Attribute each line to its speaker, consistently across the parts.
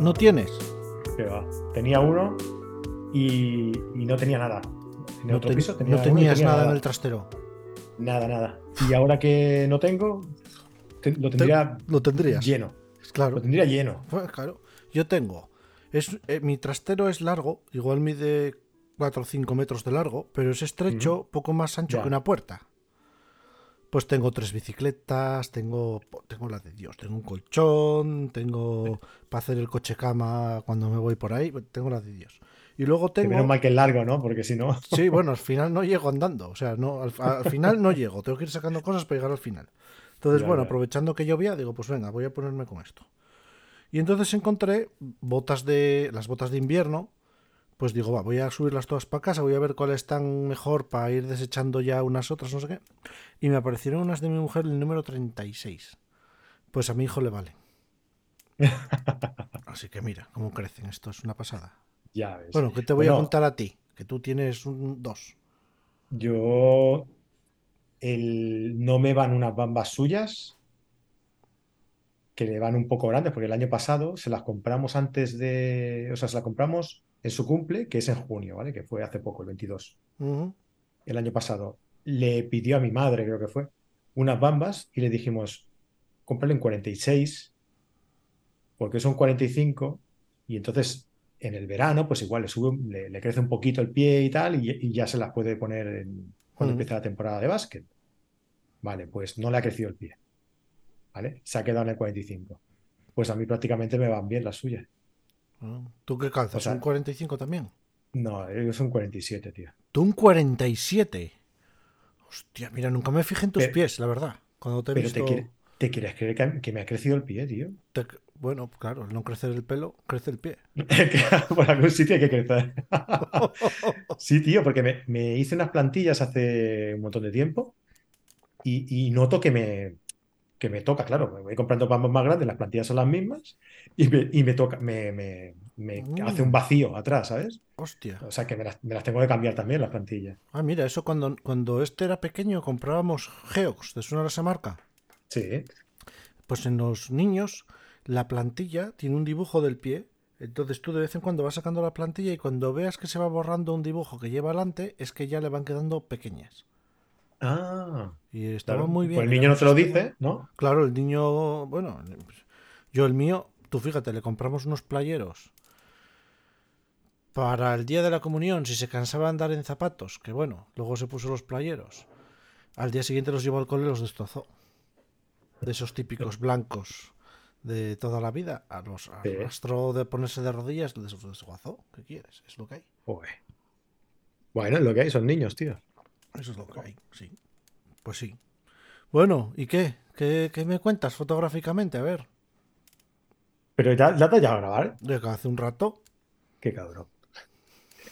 Speaker 1: ¿No tienes?
Speaker 2: Que va. Tenía uno y, y no tenía nada. En
Speaker 1: No,
Speaker 2: otro
Speaker 1: te-
Speaker 2: piso tenía
Speaker 1: no tenías
Speaker 2: tenía
Speaker 1: nada en el trastero.
Speaker 2: Nada, nada. Y ahora que no tengo, te- lo tendría
Speaker 1: Lo tendrías.
Speaker 2: lleno.
Speaker 1: Claro.
Speaker 2: Lo tendría lleno.
Speaker 1: Pues claro, yo tengo. Es, eh, mi trastero es largo, igual mide 4 o 5 metros de largo, pero es estrecho, poco más ancho
Speaker 2: Ya.
Speaker 1: que una puerta. Pues tengo tres bicicletas, tengo, tengo la de Dios, tengo un colchón, tengo para hacer el coche cama cuando me voy por ahí, tengo la de Dios. Y luego
Speaker 2: Que
Speaker 1: tengo...
Speaker 2: menos mal que es largo, ¿no? Porque si no.
Speaker 1: Sí, bueno, al final no llego andando. O sea, no, al, al final no llego. Tengo que ir sacando cosas para llegar al final. Entonces,
Speaker 2: Ya,
Speaker 1: bueno,
Speaker 2: ya.
Speaker 1: aprovechando que llovía, digo, pues venga, voy a ponerme con esto. Y entonces encontré botas de. las botas de invierno. Pues digo, va, voy a subirlas todas para casa, voy a ver cuáles están mejor para ir desechando ya unas otras, no sé qué. Y me aparecieron unas de mi mujer, el número 36. Pues a mi hijo le vale. Así que mira, cómo crecen. Esto es una pasada.
Speaker 2: Ya ves.
Speaker 1: Bueno, ¿qué te voy a contar a ti? Que tú tienes un 2.
Speaker 2: Yo. El, no me van unas bambas suyas que le van un poco grandes, porque el año pasado se las compramos antes de. O sea, se las compramos en su cumple, que es en junio, ¿vale? Que fue hace poco, el 22.
Speaker 1: Ujú.
Speaker 2: El año pasado. Le pidió a mi madre, creo que fue, unas bambas y le dijimos, cómprale en 46, porque son 45, y entonces en el verano, pues igual le sube, le, le crece un poquito el pie y tal, y, y ya se las puede poner en- cuando
Speaker 1: Mm.
Speaker 2: empiece la temporada de básquet. Vale, pues no le ha crecido el pie. ¿Vale? Se ha quedado en el 45. Pues a mí prácticamente me van bien las suyas.
Speaker 1: Ah, ¿Tú qué calzas?
Speaker 2: O sea-
Speaker 1: ¿Un 45 también?
Speaker 2: No, ellos son 47, tío.
Speaker 1: ¿Tú un 47? Hostia, mira, nunca me fijé en tus
Speaker 2: Pero-
Speaker 1: pies, la verdad. Cuando te he
Speaker 2: Pero
Speaker 1: visto...
Speaker 2: te, quiere- ¿te quieres creer que, que me ha crecido el pie, tío?
Speaker 1: te- Bueno, claro, al no crecer el pelo, crece el pie.
Speaker 2: Por algún sitio hay que crecer. Sí, tío, porque me, me hice unas plantillas hace un montón de tiempo y, y noto que me, que me toca, claro, me voy comprando bambas más grandes, las plantillas son las mismas y me, y me toca, me, me- me
Speaker 1: Mm.
Speaker 2: hace un vacío atrás, ¿sabes?
Speaker 1: Hostia.
Speaker 2: O sea que me las, me las tengo que cambiar también las plantillas.
Speaker 1: Ah, mira, eso cuando, cuando este era pequeño comprábamos Geox, ¿te suena esa marca?
Speaker 2: Sí,
Speaker 1: Pues en los niños la plantilla tiene un dibujo del pie. Entonces tú de vez en cuando vas sacando la plantilla y cuando veas que se va borrando un dibujo que lleva adelante es que ya le van quedando pequeñas.
Speaker 2: Ah,
Speaker 1: Y estaba
Speaker 2: claro.
Speaker 1: muy bien.
Speaker 2: Pues el niño no te lo dice, ¿no?
Speaker 1: Claro, el niño, bueno, yo el mío, tú fíjate, le compramos unos playeros para el día de la comunión, si se cansaba de andar en zapatos, que bueno, luego se puso los playeros. Al día siguiente los llevó al cole y los destrozó. De esos típicos blancos de toda la vida, a los arrastró de ponerse de rodillas, les desguazó. ¿Qué quieres? Es lo que hay.
Speaker 2: Joder. Bueno, es lo que hay, son niños, tío.
Speaker 1: Eso es lo que hay, sí. Pues sí. Bueno, ¿y qué? ¿Qué, qué me cuentas fotográficamente? A ver,
Speaker 2: Pero ya, ya te has llegado a grabar.
Speaker 1: de que hace un rato,
Speaker 2: Qué cabrón.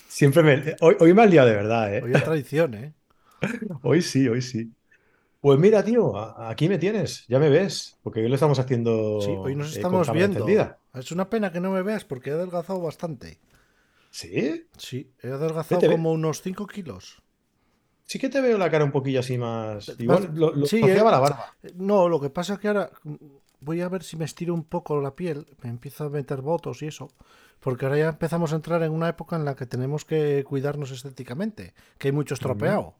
Speaker 2: Siempre me... Hoy, hoy me has liado de verdad, ¿eh?
Speaker 1: hoy es tradición, ¿eh?
Speaker 2: Hoy sí, hoy sí. Pues mira, tío, aquí me tienes, ya me ves, porque hoy lo estamos haciendo
Speaker 1: Sí, hoy nos
Speaker 2: eh,
Speaker 1: estamos viendo.
Speaker 2: encendida.
Speaker 1: Es una pena que no me veas porque he adelgazado bastante.
Speaker 2: ¿Sí?
Speaker 1: Sí, he adelgazado
Speaker 2: Vete,
Speaker 1: como unos 5 kilos.
Speaker 2: Sí que te veo la cara un poquillo así más... Igual lo, lo
Speaker 1: sí, eh.
Speaker 2: la barba.
Speaker 1: No, lo que pasa es que ahora voy a ver si me estiro un poco la piel, me empiezo a meter votos y eso, porque ahora ya empezamos a entrar en una época en la que tenemos que cuidarnos estéticamente, que hay mucho estropeado.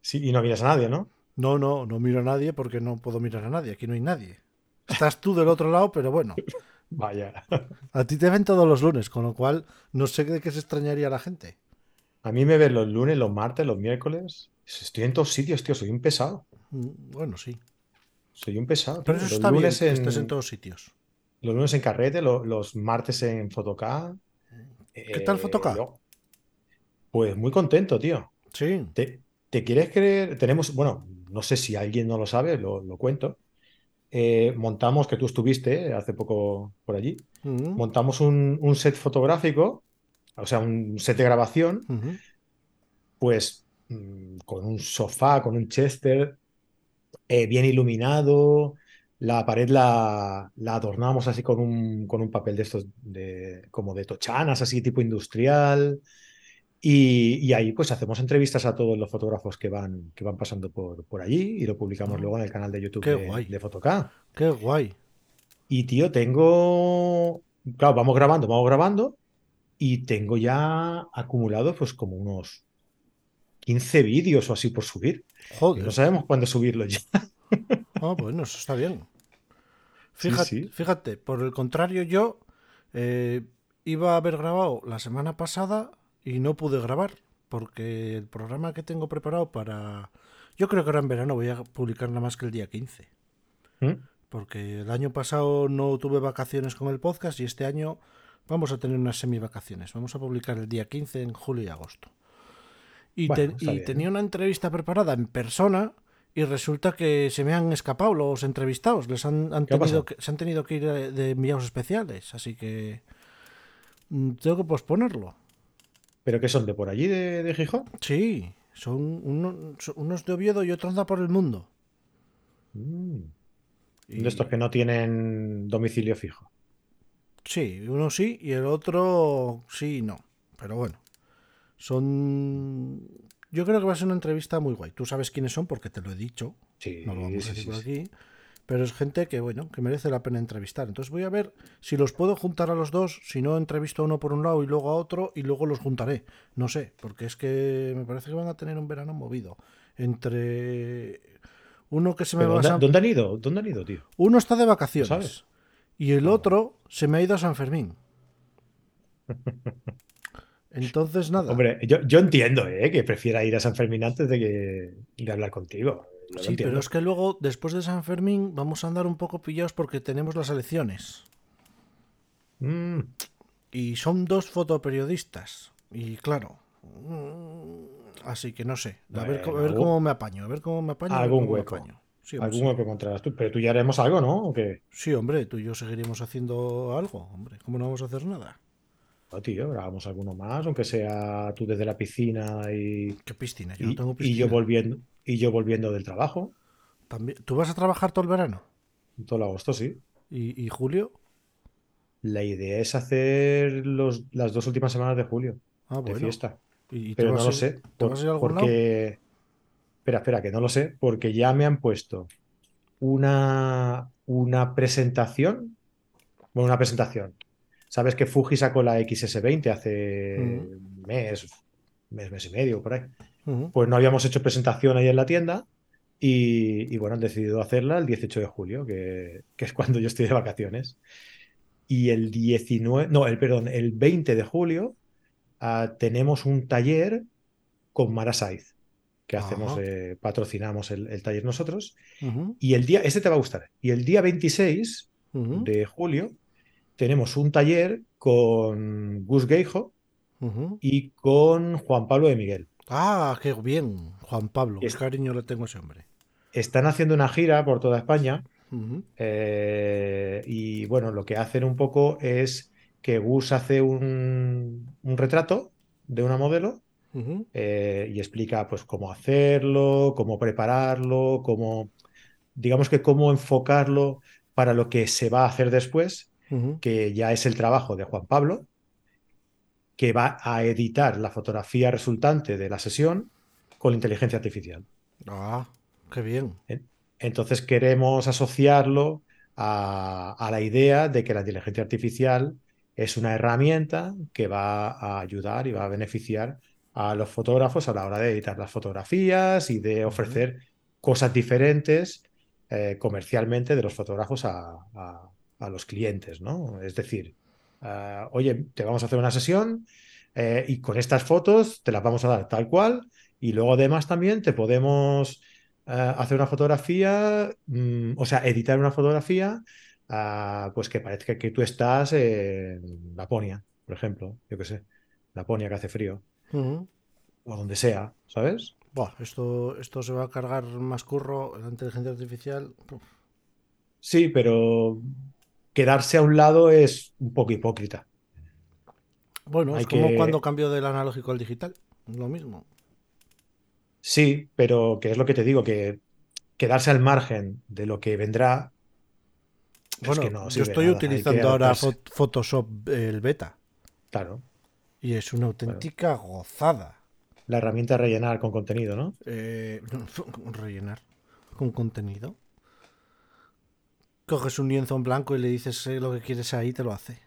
Speaker 2: Sí, y no miras a nadie, ¿no?
Speaker 1: No, no, no miro a nadie porque no puedo mirar a nadie, aquí no hay nadie. Estás tú del otro lado, pero bueno,
Speaker 2: Vaya.
Speaker 1: a ti te ven todos los lunes, con lo cual no sé de qué se extrañaría la gente.
Speaker 2: A mí me ves los lunes, los martes, los miércoles. Estoy en todos sitios, tío, soy un pesado.
Speaker 1: Mm, Bueno, sí.
Speaker 2: Soy un pesado.
Speaker 1: Pero eso
Speaker 2: Los
Speaker 1: está bien,
Speaker 2: lunes
Speaker 1: que
Speaker 2: en,
Speaker 1: estés en todos sitios.
Speaker 2: los lunes en carrete, lo- los martes en Fotocá.
Speaker 1: ¿Qué tal
Speaker 2: Eh,
Speaker 1: Fotocá?
Speaker 2: luego- Pues muy contento, tío.
Speaker 1: Sí.
Speaker 2: ¿Te, te quieres creer? Tenemos, bueno, no sé si alguien no lo sabe, lo, lo cuento. Eh, montamos, que tú estuviste eh, hace poco por allí,
Speaker 1: Mm,
Speaker 2: montamos un, un set fotográfico, o sea, un set de grabación, pues mm, con un sofá, con un chester, eh, bien iluminado. La pared la, la adornamos así con un, con un papel de estos, de, como de tochanas, así tipo industrial. Y, y ahí pues hacemos entrevistas a todos los fotógrafos que van, que van pasando por, por allí y lo publicamos
Speaker 1: Ah,
Speaker 2: luego en el canal de YouTube de, de.
Speaker 1: Qué guay.
Speaker 2: Y tío, tengo. Claro, vamos grabando, vamos grabando. Y tengo ya acumulado, pues, como unos 15 vídeos o así por subir.
Speaker 1: Joder.
Speaker 2: no sabemos cuándo subirlos ya.
Speaker 1: Ah, bueno, eso está bien.
Speaker 2: Sí,
Speaker 1: Fíjate,
Speaker 2: sí.
Speaker 1: fíjate, por el contrario, yo eh, iba a haber grabado la semana pasada y no pude grabar porque el programa que tengo preparado para... Yo creo que ahora en verano voy a publicar nada más que el día 15.
Speaker 2: ¿Mm?
Speaker 1: Porque el año pasado no tuve vacaciones con el podcast y este año vamos a tener unas semi-vacaciones. Vamos a publicar el día 15 en julio y agosto. Y,
Speaker 2: Bueno,
Speaker 1: te-
Speaker 2: está
Speaker 1: y
Speaker 2: bien.
Speaker 1: tenía una entrevista preparada en persona y resulta que se me han escapado los entrevistados. Les han, han
Speaker 2: ¿Qué ha
Speaker 1: tenido que, se han tenido que ir eh, de enviados especiales. Así que mm, tengo que posponerlo.
Speaker 2: ¿Pero qué son? ¿De por allí, de, de Gijón?
Speaker 1: Sí, son, uno- son unos de Oviedo y otro anda por el mundo.
Speaker 2: Mm.
Speaker 1: Y-
Speaker 2: De estos que no tienen domicilio fijo.
Speaker 1: Sí, uno sí y el otro sí y no. Pero bueno, son... Yo creo que va a ser una entrevista muy guay. Tú sabes quiénes son porque te lo he dicho.
Speaker 2: Sí,
Speaker 1: No lo vamos a decir
Speaker 2: sí,
Speaker 1: por aquí. Pero es gente que, bueno, que merece la pena entrevistar. Entonces voy a ver si los puedo juntar a los dos. Si no, entrevisto a uno por un lado y luego a otro y luego los juntaré. No sé, porque es que me parece que van a tener un verano movido. Entre uno que se me
Speaker 2: ¿Pero
Speaker 1: va a...
Speaker 2: dónde han ido? ¿Dónde han ido, tío?
Speaker 1: Uno está de vacaciones.
Speaker 2: sabes?
Speaker 1: Y el otro se me ha ido a San Fermín. Entonces, nada.
Speaker 2: Hombre, yo, yo entiendo, ¿eh? Que prefiera ir a San Fermín antes de que de hablar contigo. Yo
Speaker 1: sí, pero es que luego, después de San Fermín, vamos a andar un poco pillados porque tenemos las elecciones.
Speaker 2: Mm,
Speaker 1: Y son dos fotoperiodistas. Y claro. mm, Así que no sé. A ver, cómo- a ver
Speaker 2: Bueno,
Speaker 1: cómo me apaño. A ver cómo me apaño.
Speaker 2: algún
Speaker 1: cómo me
Speaker 2: hueco.
Speaker 1: apaño. Sí,
Speaker 2: alguno que encontrarás tú. Pero tú ya haremos algo, ¿no? ¿O qué?
Speaker 1: sí. Hombre, tú y yo seguiremos haciendo algo. Hombre, ¿cómo no vamos a hacer nada?
Speaker 2: No, tío, grabamos alguno más, aunque sea tú desde la piscina y,
Speaker 1: ¿Qué piscina? Yo
Speaker 2: y,
Speaker 1: no tengo
Speaker 2: y
Speaker 1: piscina.
Speaker 2: yo volviendo y yo volviendo del trabajo.
Speaker 1: También... ¿Tú vas a trabajar todo el verano?
Speaker 2: Todo el agosto, sí.
Speaker 1: ¿Y, y Julio?
Speaker 2: La idea es hacer los, las dos últimas semanas de julio
Speaker 1: Ah,
Speaker 2: de
Speaker 1: bueno.
Speaker 2: fiesta.
Speaker 1: ¿Y y
Speaker 2: Pero no lo sé.
Speaker 1: ¿Te
Speaker 2: por-
Speaker 1: algún lado?
Speaker 2: Espera, espera, que no lo sé. Porque ya me han puesto una, una presentación. Bueno, una presentación. Sabes que Fuji sacó la XS20 hace un mes, mes, mes y medio, por ahí. Pues no habíamos hecho presentación ahí en la tienda. Y, y bueno, han decidido hacerla el 18 de julio, que, que es cuando yo estoy de vacaciones. Y el 19, no, el perdón, el 20 de julio ah, tenemos un taller con Mara Saiz, que hacemos, eh, patrocinamos el, el taller nosotros. Y el día, este te va a gustar. Y el día 26
Speaker 1: ujú,
Speaker 2: de julio tenemos un taller con Gus Geijo y con Juan Pablo de Miguel.
Speaker 1: Ah, qué bien, Juan Pablo. Qué
Speaker 2: Es-
Speaker 1: cariño le tengo a ese hombre.
Speaker 2: Están haciendo una gira por toda España eh, y bueno, lo que hacen un poco es que Gus hace un, un retrato de una modelo eh, y explica pues cómo hacerlo, cómo prepararlo, cómo, digamos que cómo enfocarlo para lo que se va a hacer después, que ya es el trabajo de Juan Pablo, que va a editar la fotografía resultante de la sesión con inteligencia artificial.
Speaker 1: Ah, qué bien.
Speaker 2: Entonces queremos asociarlo a, a la idea de que la inteligencia artificial es una herramienta que va a ayudar y va a beneficiar a los fotógrafos a la hora de editar las fotografías y de ofrecer cosas diferentes eh, comercialmente de los fotógrafos a, a- a los clientes, ¿no? Es decir, ah, oye, te vamos a hacer una sesión eh, y con estas fotos te las vamos a dar tal cual y luego además también te podemos eh, hacer una fotografía, mm, o sea, editar una fotografía, ah, pues que parezca que tú estás en Laponia, por ejemplo, yo qué sé, Laponia que hace frío,
Speaker 1: Ujú.
Speaker 2: o donde sea, ¿sabes?
Speaker 1: Buah, esto, esto se va a cargar más curro, la inteligencia artificial.
Speaker 2: Sí, pero quedarse a un lado es un poco hipócrita.
Speaker 1: Bueno,
Speaker 2: Hay
Speaker 1: es como
Speaker 2: que-
Speaker 1: cuando cambio del analógico al digital. Lo mismo.
Speaker 2: Sí, pero que es lo que te digo, que quedarse al margen de lo que vendrá.
Speaker 1: Bueno,
Speaker 2: que no
Speaker 1: yo estoy
Speaker 2: nada,
Speaker 1: utilizando ahora Photoshop el beta
Speaker 2: Claro,
Speaker 1: y es una auténtica gozada.
Speaker 2: la herramienta rellenar con contenido, ¿no?
Speaker 1: Eh, rellenar con contenido. Coges un lienzo en blanco y le dices lo que quieres ahí, te lo hace.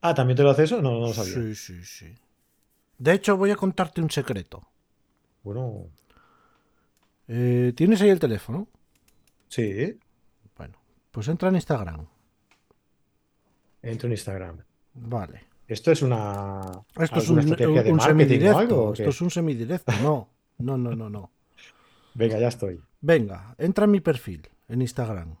Speaker 2: Ah, ¿también te lo hace eso? No, no lo sabía.
Speaker 1: Sí, sí, sí. De hecho, voy a contarte un secreto.
Speaker 2: Bueno,
Speaker 1: Eh, ¿Tienes ahí el teléfono?
Speaker 2: sí.
Speaker 1: Bueno, pues entra en Instagram.
Speaker 2: Entro en Instagram.
Speaker 1: Vale.
Speaker 2: ¿Esto es una,
Speaker 1: Esto es un,
Speaker 2: estrategia de
Speaker 1: un
Speaker 2: o algo? o?
Speaker 1: Esto es un semidirecto. No, no, no, no, no.
Speaker 2: Venga, ya estoy.
Speaker 1: Venga, entra en mi perfil en Instagram.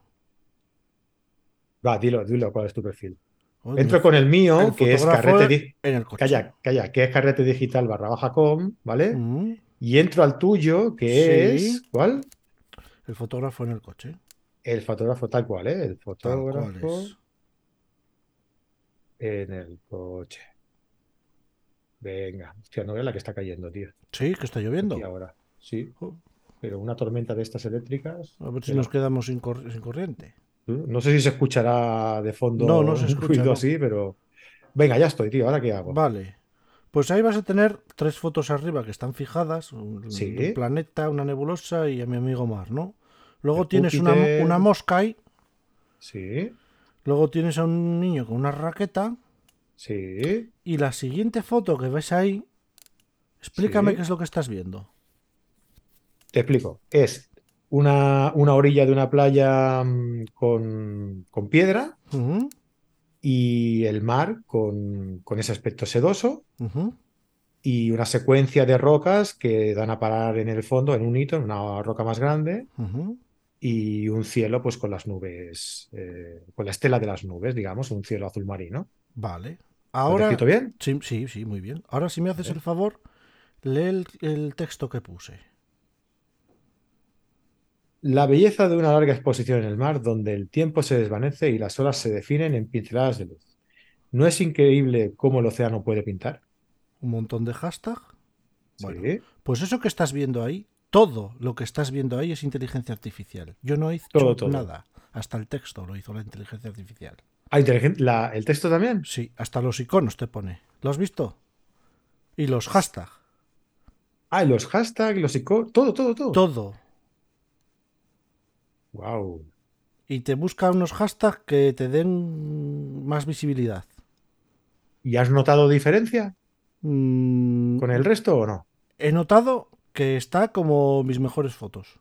Speaker 2: Va, dilo, dilo, ¿cuál es tu perfil?
Speaker 1: Oye,
Speaker 2: Entro con el mío,
Speaker 1: el
Speaker 2: que es carrete...
Speaker 1: en el coche.
Speaker 2: Calla, calla, que es carrete digital barra baja com, ¿vale?
Speaker 1: Mm,
Speaker 2: Y entro al tuyo, que
Speaker 1: Sí.
Speaker 2: es... ¿Cuál?
Speaker 1: el fotógrafo en el coche.
Speaker 2: El fotógrafo tal cual, ¿eh? El fotógrafo. En el coche. Venga, hostia, no veas la que está cayendo, tío.
Speaker 1: Sí, que está lloviendo.
Speaker 2: Aquí ahora. Sí, pero una tormenta de estas eléctricas.
Speaker 1: A ver si nos quedamos sin, cor- sin corriente.
Speaker 2: No sé si se escuchará de fondo
Speaker 1: No, no se escucha,
Speaker 2: ruido
Speaker 1: no.
Speaker 2: así, pero. Venga, ya estoy, tío. ¿Ahora qué hago?
Speaker 1: Vale. Pues ahí vas a tener tres fotos arriba que están fijadas. Un,
Speaker 2: Sí.
Speaker 1: un planeta, una nebulosa y a mi amigo Mar, ¿no? Luego
Speaker 2: El
Speaker 1: tienes una, una mosca ahí.
Speaker 2: Sí,
Speaker 1: Luego tienes a un niño con una raqueta.
Speaker 2: sí.
Speaker 1: Y la siguiente foto que ves ahí, explícame
Speaker 2: Sí.
Speaker 1: qué es lo que estás viendo.
Speaker 2: Te explico. Es una, una orilla de una playa mm, con, con piedra y el mar con, con ese aspecto sedoso y una secuencia de rocas que dan a parar en el fondo, en un hito, en una roca más grande. Y un cielo pues con las nubes, eh, con la estela de las nubes, digamos, un cielo azul marino.
Speaker 1: Vale.
Speaker 2: ¿Lo
Speaker 1: Ahora.
Speaker 2: escrito bien?
Speaker 1: Sí, sí, sí, muy bien. Ahora, si me haces el favor, lee el, el texto que puse.
Speaker 2: La belleza de una larga exposición en el mar donde el tiempo se desvanece y las olas se definen en pinceladas de luz. ¿No es increíble cómo el océano puede pintar?
Speaker 1: Un montón de hashtag. Bueno,
Speaker 2: Sí.
Speaker 1: pues eso que estás viendo ahí, todo lo que estás viendo ahí es inteligencia artificial. Yo no he hecho
Speaker 2: Todo, todo.
Speaker 1: nada. Hasta el texto lo hizo la inteligencia artificial.
Speaker 2: Ah, la- ¿el texto también?
Speaker 1: Sí, hasta los iconos te pone. ¿Lo has visto? Y los hashtag.
Speaker 2: Ah, y los hashtags, los iconos, todo, todo, todo.
Speaker 1: Todo.
Speaker 2: Wow.
Speaker 1: Y te busca unos hashtags que te den más visibilidad.
Speaker 2: ¿Y has notado diferencia
Speaker 1: Mm,
Speaker 2: con el resto o no?
Speaker 1: He notado que está como mis mejores fotos.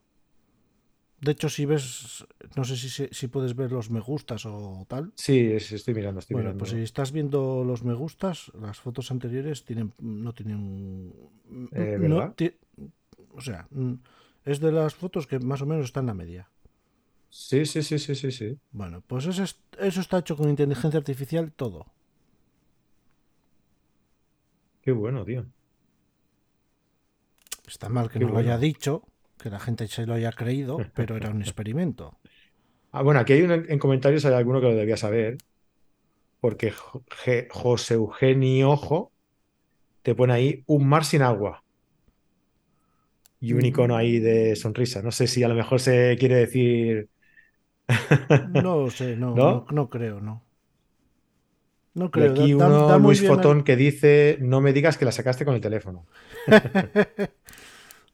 Speaker 1: De hecho, si ves, no sé si, si puedes ver los me gustas o tal.
Speaker 2: Sí, es- estoy mirando, estoy
Speaker 1: Bueno,
Speaker 2: mirando.
Speaker 1: pues si estás viendo los me gustas, las fotos anteriores tienen, no tienen...
Speaker 2: Eh,
Speaker 1: no o sea, mm, es de las fotos que más o menos están en la media.
Speaker 2: Sí, sí, sí, sí, sí, sí.
Speaker 1: Bueno, pues eso, es- eso está hecho con inteligencia artificial todo.
Speaker 2: Qué bueno, tío.
Speaker 1: Está mal que
Speaker 2: Qué
Speaker 1: no lo haya dicho, que la gente se lo haya creído, pero era un experimento.
Speaker 2: Ah, bueno, aquí hay un, en comentarios hay alguno que lo debía saber, porque Jo- Je- José Eugenio Ojo te pone ahí un mar sin agua y un icono ahí de sonrisa. No sé si a lo mejor se quiere decir.
Speaker 1: No sé, no,
Speaker 2: ¿No?
Speaker 1: no, no creo, no. No
Speaker 2: Y
Speaker 1: creo.
Speaker 2: aquí
Speaker 1: da- da-
Speaker 2: uno,
Speaker 1: da muy
Speaker 2: Luis Fotón, que dice: No me digas que la sacaste con el teléfono.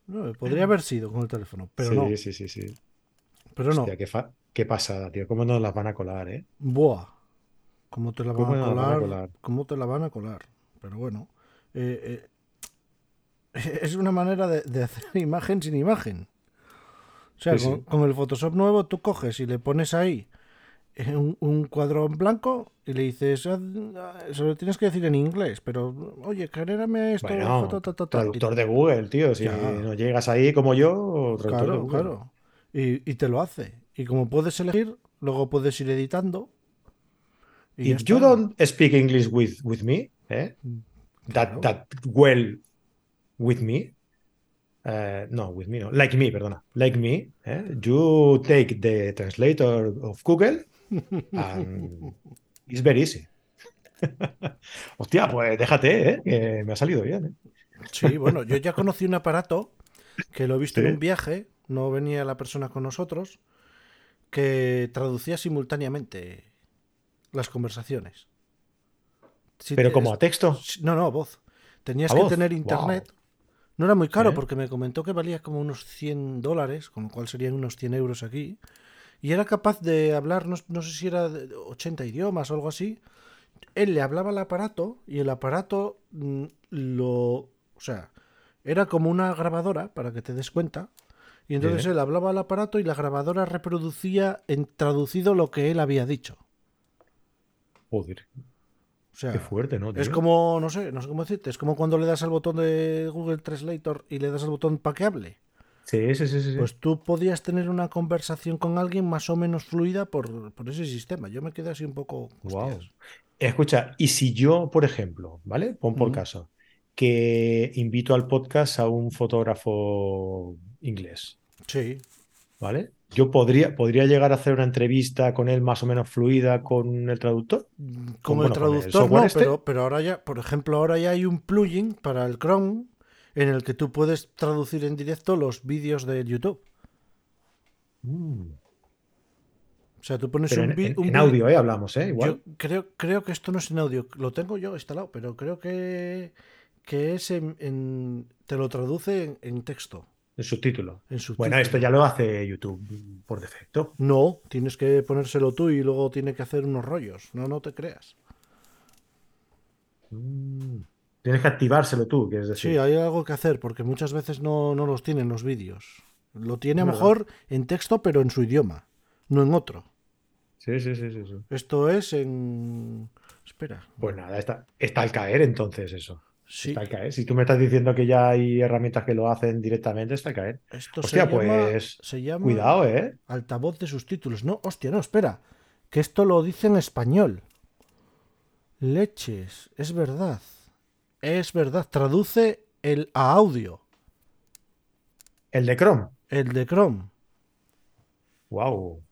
Speaker 1: No, podría haber sido con el teléfono, pero
Speaker 2: sí,
Speaker 1: no.
Speaker 2: sí, sí, sí.
Speaker 1: Pero no.
Speaker 2: Qué, fa- qué pasada, tío. ¿Cómo nos las van a colar, eh?
Speaker 1: Buah. ¿Cómo te la van
Speaker 2: ¿Cómo
Speaker 1: a
Speaker 2: van
Speaker 1: colar? ¿Cómo te la van a colar? Pero bueno. eh, eh, es una manera de, de hacer imagen sin imagen. O sea,
Speaker 2: Sí,
Speaker 1: con,
Speaker 2: sí.
Speaker 1: con el Photoshop nuevo tú coges y le pones ahí un, un cuadro en blanco y le dices, "Haz- ah, se lo tienes que decir en inglés, pero oye, genérame esto.
Speaker 2: Bueno,
Speaker 1: ta, ta, ta, ta", y-
Speaker 2: traductor de Google, tío. Si
Speaker 1: Ya.
Speaker 2: no llegas ahí como yo, traductor de
Speaker 1: Claro,
Speaker 2: Google.
Speaker 1: claro. Y, y te lo hace. Y como puedes elegir, luego puedes ir editando. y
Speaker 2: If you don't speak English with, with me, eh,
Speaker 1: Claro.
Speaker 2: that, that well with me, eh, no, with me, no, like me, perdona, like me, eh, you take the translator of Google and it's very easy. Hostia, pues déjate, eh, que me ha salido bien. eh.
Speaker 1: Sí, bueno, yo ya conocí un aparato que lo he visto
Speaker 2: Sí.
Speaker 1: en un viaje, no venía la persona con nosotros, que traducía simultáneamente las conversaciones. Si
Speaker 2: Pero
Speaker 1: te-
Speaker 2: como a texto.
Speaker 1: No, no, voz. Tenías
Speaker 2: ¿A
Speaker 1: que
Speaker 2: voz?
Speaker 1: tener internet. No era muy caro porque me comentó que valía como unos 100 dólares, con lo cual serían unos 100 euros aquí. Y era capaz de hablar, no, no sé si era de 80 idiomas o algo así. Él le hablaba al aparato y el aparato mm, lo... O sea, era como una grabadora, para que te des cuenta. Y entonces él hablaba al aparato y la grabadora reproducía en traducido lo que él había dicho.
Speaker 2: Joder,
Speaker 1: O sea,
Speaker 2: qué fuerte, ¿no?
Speaker 1: es como, no sé, no sé cómo decirte, es como cuando le das al botón de Google Translator y le das al botón para que hable.
Speaker 2: Sí, sí, sí, sí. sí.
Speaker 1: Pues tú podías tener una conversación con alguien más o menos fluida por, por ese sistema. Yo me quedé así un poco.
Speaker 2: Wow. Escucha, y si yo, por ejemplo, ¿vale? Pon por caso, que invito al podcast a un fotógrafo inglés,
Speaker 1: Sí,
Speaker 2: ¿vale? Yo podría, podría llegar a hacer una entrevista con él más o menos fluida con el traductor.
Speaker 1: con
Speaker 2: bueno,
Speaker 1: el
Speaker 2: con el
Speaker 1: traductor
Speaker 2: software
Speaker 1: no,
Speaker 2: este.
Speaker 1: pero, pero ahora ya, por ejemplo, ahora ya hay un plugin para el Chrome en el que tú puedes traducir en directo los vídeos de YouTube.
Speaker 2: Mm.
Speaker 1: O sea, tú pones
Speaker 2: Pero
Speaker 1: un,
Speaker 2: en, en-
Speaker 1: un
Speaker 2: en
Speaker 1: vi-
Speaker 2: audio, ¿eh? Hablamos, ¿eh? Igual.
Speaker 1: Yo creo, creo que esto no es en audio. Lo tengo yo instalado, pero creo que, que es en, en- Te lo traduce en, en texto.
Speaker 2: En subtítulo.
Speaker 1: En subtítulo.
Speaker 2: Bueno, esto ya lo hace YouTube por defecto.
Speaker 1: No, tienes que ponérselo tú y luego tiene que hacer unos rollos. No, no te creas.
Speaker 2: Mm. Tienes que activárselo tú, quieres decir.
Speaker 1: Sí, hay algo que hacer porque muchas veces no, no los tienen los vídeos. Lo tiene a mejor en texto, pero en su idioma, no en otro.
Speaker 2: Sí, sí, sí, sí, sí.
Speaker 1: Esto es en. Espera.
Speaker 2: Pues nada, está, está al caer entonces eso.
Speaker 1: Sí,
Speaker 2: Está al caer. Si tú me estás diciendo que ya hay herramientas que lo hacen directamente, está al caer.
Speaker 1: esto
Speaker 2: Hostia,
Speaker 1: se, llama,
Speaker 2: pues,
Speaker 1: se llama
Speaker 2: Cuidado, ¿eh?
Speaker 1: altavoz de subtítulos. No, hostia, no, espera. Que esto lo dice en español. Leches, es verdad. Es verdad. Traduce el a audio,
Speaker 2: El de Chrome.
Speaker 1: el de Chrome.
Speaker 2: Wow.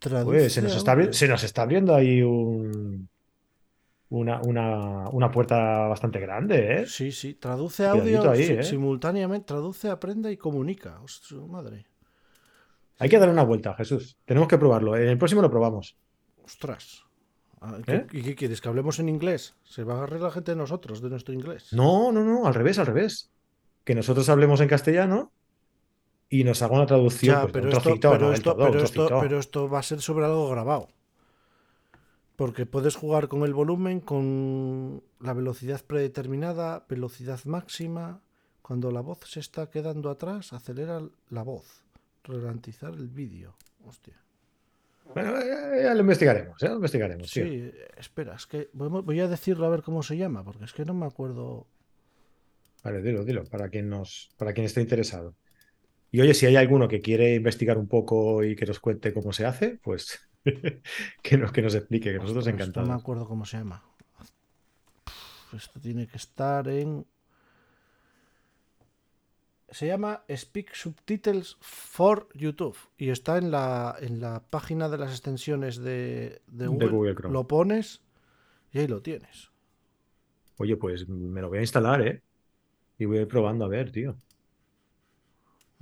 Speaker 2: Se nos, está, se nos está abriendo ahí un, una, una, una puerta bastante grande, ¿eh?
Speaker 1: Sí, sí, traduce audio
Speaker 2: ahí, ¿eh?
Speaker 1: simultáneamente, traduce, aprende y comunica. Hostia, madre.
Speaker 2: Hay que darle una vuelta, Jesús. Tenemos que probarlo. En el próximo lo probamos.
Speaker 1: Ostras. Ah, ¿qué-
Speaker 2: ¿Eh?
Speaker 1: ¿Y qué quieres? ¿Que hablemos en inglés? ¿Se va a agarrar la gente de nosotros, de nuestro inglés?
Speaker 2: No, no, no, al revés, al revés. Que nosotros hablemos en castellano y nos haga una traducción,
Speaker 1: Ya,
Speaker 2: pues, de
Speaker 1: pero
Speaker 2: un
Speaker 1: esto,
Speaker 2: trocito,
Speaker 1: pero,
Speaker 2: no del
Speaker 1: esto,
Speaker 2: todo, un
Speaker 1: pero, esto,
Speaker 2: trocito.
Speaker 1: pero esto va a ser sobre algo grabado. Porque puedes jugar con el volumen, con la velocidad predeterminada, velocidad máxima. Cuando la voz se está quedando atrás, acelera la voz. Ralentizar el vídeo. Hostia.
Speaker 2: Bueno, ya lo investigaremos, ya lo investigaremos.
Speaker 1: Sí,
Speaker 2: tío.
Speaker 1: espera, es que voy a decirlo a ver cómo se llama, porque es que no me acuerdo.
Speaker 2: Vale, dilo, dilo, para quien nos, para quien esté interesado. Y oye, si hay alguno que quiere investigar un poco y que nos cuente cómo se hace, pues que nos, que nos explique, que nosotros
Speaker 1: Ostras, No me
Speaker 2: encantados.
Speaker 1: acuerdo cómo se llama. Esto tiene que estar en. Se llama Speak Subtitles for YouTube y está en la, en la página de las extensiones de, de
Speaker 2: De
Speaker 1: Google.
Speaker 2: Google Chrome.
Speaker 1: Lo pones y ahí lo tienes.
Speaker 2: Oye, pues me lo voy a instalar, ¿eh? Y voy a ir probando a ver, tío.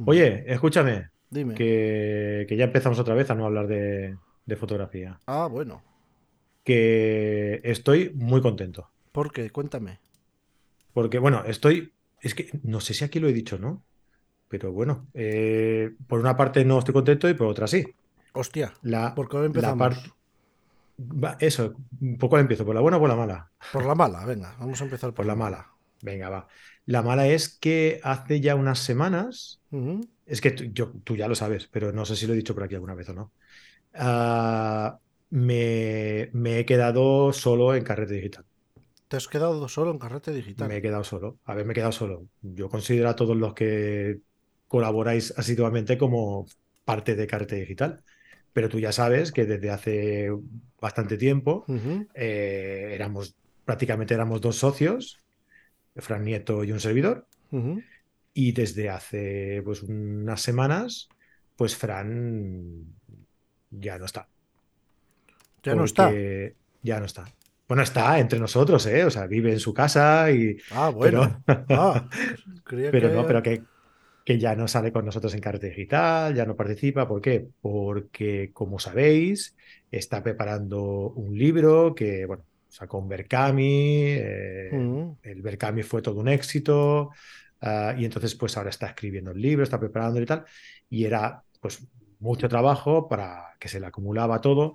Speaker 2: Oye, escúchame,
Speaker 1: Dime.
Speaker 2: que, que ya empezamos otra vez a no hablar de, de fotografía.
Speaker 1: Ah, bueno.
Speaker 2: Que estoy muy contento.
Speaker 1: ¿Por qué? Cuéntame.
Speaker 2: Porque, bueno, estoy. Es que no sé si aquí lo he dicho, ¿no? Pero bueno, eh, por una parte no estoy contento y por otra sí.
Speaker 1: Hostia,
Speaker 2: La,
Speaker 1: porque ahora
Speaker 2: la
Speaker 1: empezamos.
Speaker 2: va, Eso, poco la empiezo, ¿por la buena o por la mala?
Speaker 1: Por la mala, venga, vamos a empezar por,
Speaker 2: Por la mala. Venga, va. La mala es que hace ya unas semanas, es que tú, yo, tú ya lo sabes, pero no sé si lo he dicho por aquí alguna vez o no. Ah, me, me he quedado solo en carrete digital.
Speaker 1: Te has quedado solo en carrete digital.
Speaker 2: Me he quedado solo. A ver, me he quedado solo. Yo considero a todos los que colaboráis asiduamente como parte de Carrete Digital. Pero tú ya sabes que desde hace bastante tiempo eh, éramos, prácticamente éramos dos socios, Fran Nieto y un servidor. Y desde hace pues unas semanas, pues Fran ya no está.
Speaker 1: Ya no está.
Speaker 2: Ya no está. Bueno, está entre nosotros, ¿eh? O sea, vive en su casa y...
Speaker 1: Ah, bueno.
Speaker 2: Pero-
Speaker 1: Ah,
Speaker 2: Pero
Speaker 1: que-
Speaker 2: no, pero que, que ya no sale con nosotros en Carrete Digital, ya no participa. ¿Por qué? Porque, como sabéis, está preparando un libro que, bueno, sacó un Berkami, eh,
Speaker 1: Ujú.
Speaker 2: el Berkami fue todo un éxito, ah, y entonces pues ahora está escribiendo el libro, está preparando y tal, y era pues mucho trabajo para que se le acumulaba todo.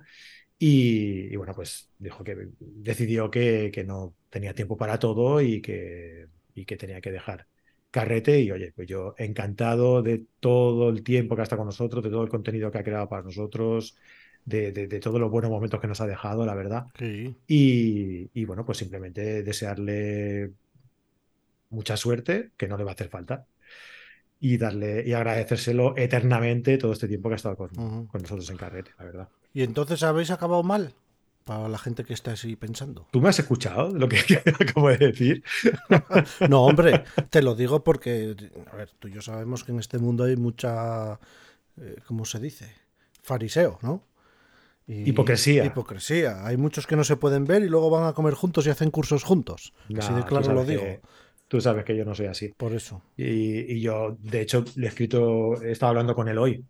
Speaker 2: Y, y bueno, pues dijo que decidió que, que, no tenía tiempo para todo y que, y que tenía que dejar carrete. Y oye, pues yo encantado de todo el tiempo que ha estado con nosotros, de todo el contenido que ha creado para nosotros, de, de, de todos los buenos momentos que nos ha dejado, la verdad.
Speaker 1: Sí.
Speaker 2: Y, y bueno, pues simplemente desearle mucha suerte, que no le va a hacer falta y darle y agradecérselo eternamente todo este tiempo que ha estado con, nosotros en carrete, la verdad.
Speaker 1: ¿Y entonces habéis acabado mal? Para la gente que está así pensando.
Speaker 2: ¿Tú me has escuchado lo que, acabo de decir?
Speaker 1: No, hombre, te lo digo porque, a ver, tú y yo sabemos que en este mundo hay mucha, eh, ¿cómo se dice? Fariseo, ¿no? Y-
Speaker 2: Hipocresía.
Speaker 1: Hipocresía. Hay muchos que no se pueden ver y luego van a comer juntos y hacen cursos juntos. así de claro lo digo.
Speaker 2: que- tú sabes que yo no soy así.
Speaker 1: Por eso.
Speaker 2: Y, y yo, de hecho, le he escrito, he estado hablando con él hoy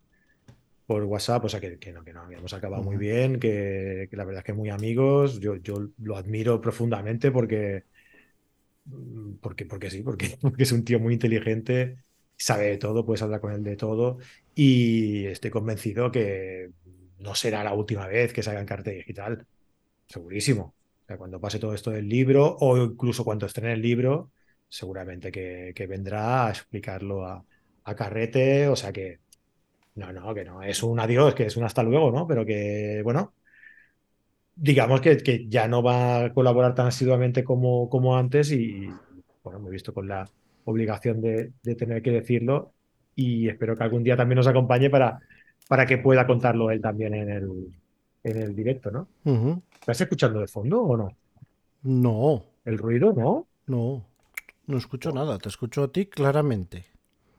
Speaker 2: por WhatsApp, o sea que, que no, que no, hemos acabado muy bien, que, que la verdad es que muy amigos, yo, yo lo admiro profundamente porque, porque, porque sí, porque, porque es un tío muy inteligente, sabe de todo, puedes hablar con él de todo y estoy convencido que no será la última vez que salga en carta digital, segurísimo. O sea, cuando pase todo esto del libro o incluso cuando estrene el libro, seguramente que, que vendrá a explicarlo a, a Carrete, o sea que no, no, que no, es un adiós, que es un hasta luego, ¿no? Pero que, bueno, digamos que, que ya no va a colaborar tan asiduamente como, como antes y, bueno, me he visto con la obligación de, de tener que decirlo y espero que algún día también nos acompañe para, para que pueda contarlo él también en el, en el directo, ¿no? ¿Estás escuchando de fondo o no?
Speaker 1: No,
Speaker 2: El ruido, ¿no?
Speaker 1: no. No escucho nada. Te escucho a ti claramente.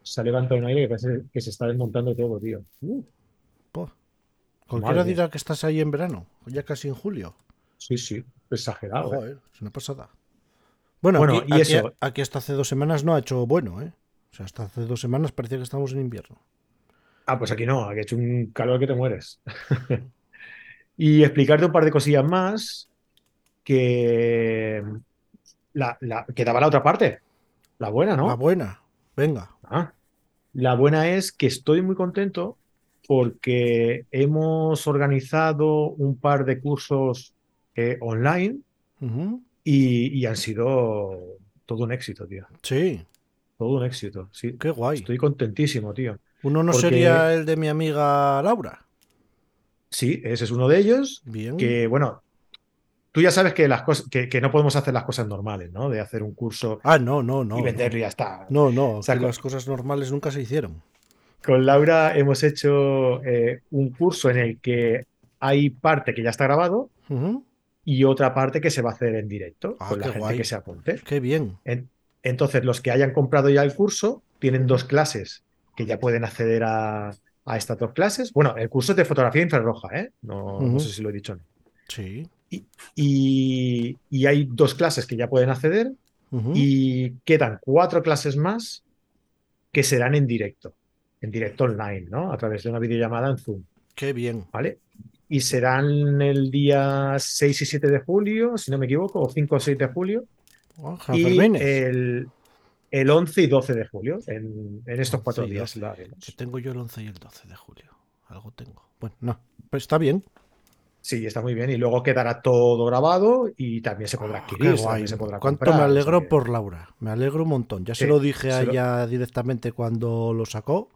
Speaker 2: Se ha levantado un aire que parece que se está desmontando todo, tío. Uh.
Speaker 1: Cualquiera
Speaker 2: Madre.
Speaker 1: dirá que estás ahí en verano, ya casi en julio.
Speaker 2: sí, sí, exagerado. ¿eh?
Speaker 1: Es una pasada. Bueno,
Speaker 2: Bueno,
Speaker 1: aquí,
Speaker 2: y
Speaker 1: aquí-
Speaker 2: eso-
Speaker 1: aquí hasta hace dos semanas no ha hecho bueno, ¿eh? O sea, hasta hace dos semanas parecía que estamos en invierno.
Speaker 2: Ah, pues aquí no, aquí ha hecho un calor que te mueres. y explicarte un par de cosillas más que la, la, quedaba la otra parte, la buena, ¿no?
Speaker 1: La buena, venga.
Speaker 2: Ah, la buena es que estoy muy contento porque hemos organizado un par de cursos eh, online y, y han sido todo un éxito, tío.
Speaker 1: Sí,
Speaker 2: Todo un éxito, sí.
Speaker 1: qué guay.
Speaker 2: Estoy contentísimo, tío.
Speaker 1: Uno no
Speaker 2: porque-
Speaker 1: sería el de mi amiga Laura.
Speaker 2: Sí, ese es uno de ellos.
Speaker 1: Bien.
Speaker 2: Que, bueno, tú ya sabes que las cosas, que, que no podemos hacer las cosas normales, ¿no? De hacer un curso
Speaker 1: Ah, no, no, no.
Speaker 2: y
Speaker 1: no.
Speaker 2: venderlo y ya está.
Speaker 1: No, no,
Speaker 2: O sea,
Speaker 1: que
Speaker 2: con-
Speaker 1: las cosas normales nunca se hicieron.
Speaker 2: Con Laura hemos hecho eh, un curso en el que hay parte que ya está grabado y otra parte que se va a hacer en directo
Speaker 1: Ah,
Speaker 2: con la gente
Speaker 1: guay.
Speaker 2: que se apunte.
Speaker 1: Qué bien.
Speaker 2: En- entonces, los que hayan comprado ya el curso tienen dos clases que ya pueden acceder a, a estas dos clases. Bueno, el curso es de fotografía infrarroja, ¿eh? No, no sé si lo he dicho no.
Speaker 1: Sí.
Speaker 2: Y, y hay dos clases que ya pueden acceder y quedan cuatro clases más que serán en directo, en directo online, ¿no? A través de una videollamada en Zoom,
Speaker 1: Qué bien.
Speaker 2: ¿vale? Y serán el día 6 y 7 de julio, si no me equivoco, o 5 o 6 de julio,
Speaker 1: Oh,
Speaker 2: y el, el 11 y 12 de julio, en, en estos
Speaker 1: 11
Speaker 2: cuatro días
Speaker 1: 12.
Speaker 2: lo
Speaker 1: Que
Speaker 2: haremos.
Speaker 1: tengo yo el 11 y el 12 de julio. Algo tengo. Bueno, no. Pues está bien.
Speaker 2: Sí, está muy bien. Y luego quedará todo grabado y también se podrá
Speaker 1: Ah,
Speaker 2: adquirir, también se podrá
Speaker 1: Cuánto
Speaker 2: comprar,
Speaker 1: me
Speaker 2: o sea
Speaker 1: alegro
Speaker 2: que-
Speaker 1: por Laura. Me alegro un montón. Ya se lo dije a
Speaker 2: lo-
Speaker 1: ella directamente cuando lo sacó,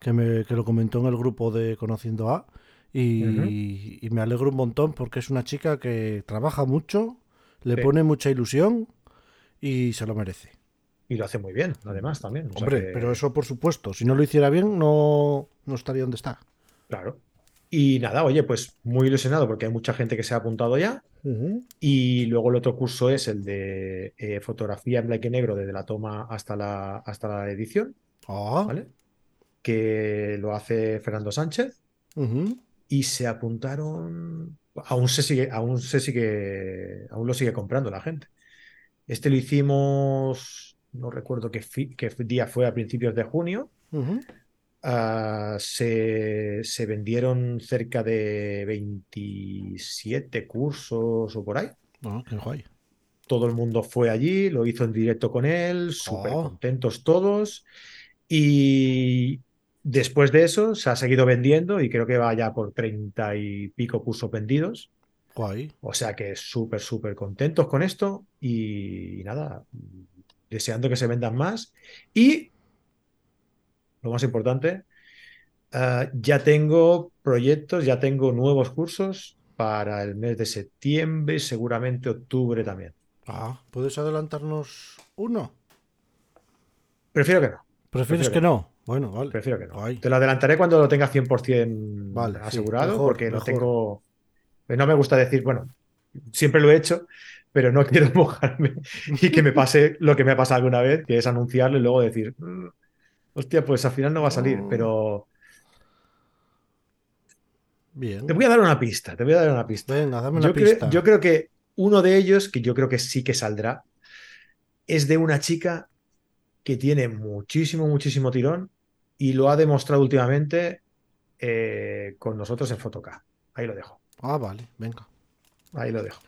Speaker 1: que me que lo comentó en el grupo de Conociendo A. Y, me alegro un montón porque es una chica que trabaja mucho, le
Speaker 2: Sí.
Speaker 1: pone mucha ilusión y se lo merece.
Speaker 2: Y lo hace muy bien, además, también. O sea
Speaker 1: Hombre,
Speaker 2: que-
Speaker 1: pero eso por supuesto. Si no lo hiciera bien, no, no estaría donde está.
Speaker 2: Claro. Y nada, oye, pues muy ilusionado porque hay mucha gente que se ha apuntado ya. Y luego el otro curso es el de eh, fotografía en blanco y negro desde la toma hasta la, hasta la edición,
Speaker 1: Ah,
Speaker 2: ¿vale? Que lo hace Fernando Sánchez. Y se apuntaron. Aún se sigue, aún se sigue, aún lo sigue comprando la gente. Este lo hicimos, no recuerdo qué, día fue a principios de junio. Ah, se, se vendieron cerca de 27 cursos o por ahí.
Speaker 1: Ah, qué guay.
Speaker 2: Todo el mundo fue allí, lo hizo en directo con él, súper
Speaker 1: Oh.
Speaker 2: contentos todos. Y, después de eso se ha seguido vendiendo y creo que va ya por treinta y pico cursos vendidos.
Speaker 1: Guay.
Speaker 2: O sea que súper, súper contentos con esto y, nada, deseando que se vendan más. Y lo más importante, uh, ya tengo proyectos, ya tengo nuevos cursos para el mes de septiembre y seguramente octubre también.
Speaker 1: Ah, ¿puedes adelantarnos uno?
Speaker 2: Prefiero que no.
Speaker 1: ¿Prefieres
Speaker 2: Prefiero
Speaker 1: que no? Bueno, vale.
Speaker 2: Prefiero que no. Te lo adelantaré cuando lo tenga 100%
Speaker 1: Vale, sí,
Speaker 2: asegurado,
Speaker 1: mejor,
Speaker 2: porque no
Speaker 1: mejor.
Speaker 2: tengo. pues No me gusta decir, bueno, siempre lo he hecho, pero no quiero mojarme y que me pase lo que me ha pasado alguna vez, que es anunciarlo y luego decir, "Mm, hostia, pues al final no va a salir, pero
Speaker 1: Bien.
Speaker 2: te voy a dar una pista, te voy a dar una pista.
Speaker 1: Venga, dame una
Speaker 2: Yo,
Speaker 1: pista.
Speaker 2: yo creo que uno de ellos, que yo creo que sí que saldrá, es de una chica que tiene muchísimo, muchísimo tirón y lo ha demostrado últimamente eh, con nosotros en Photocá. Ahí lo dejo,
Speaker 1: Ah, vale, venga.
Speaker 2: ahí lo dejo.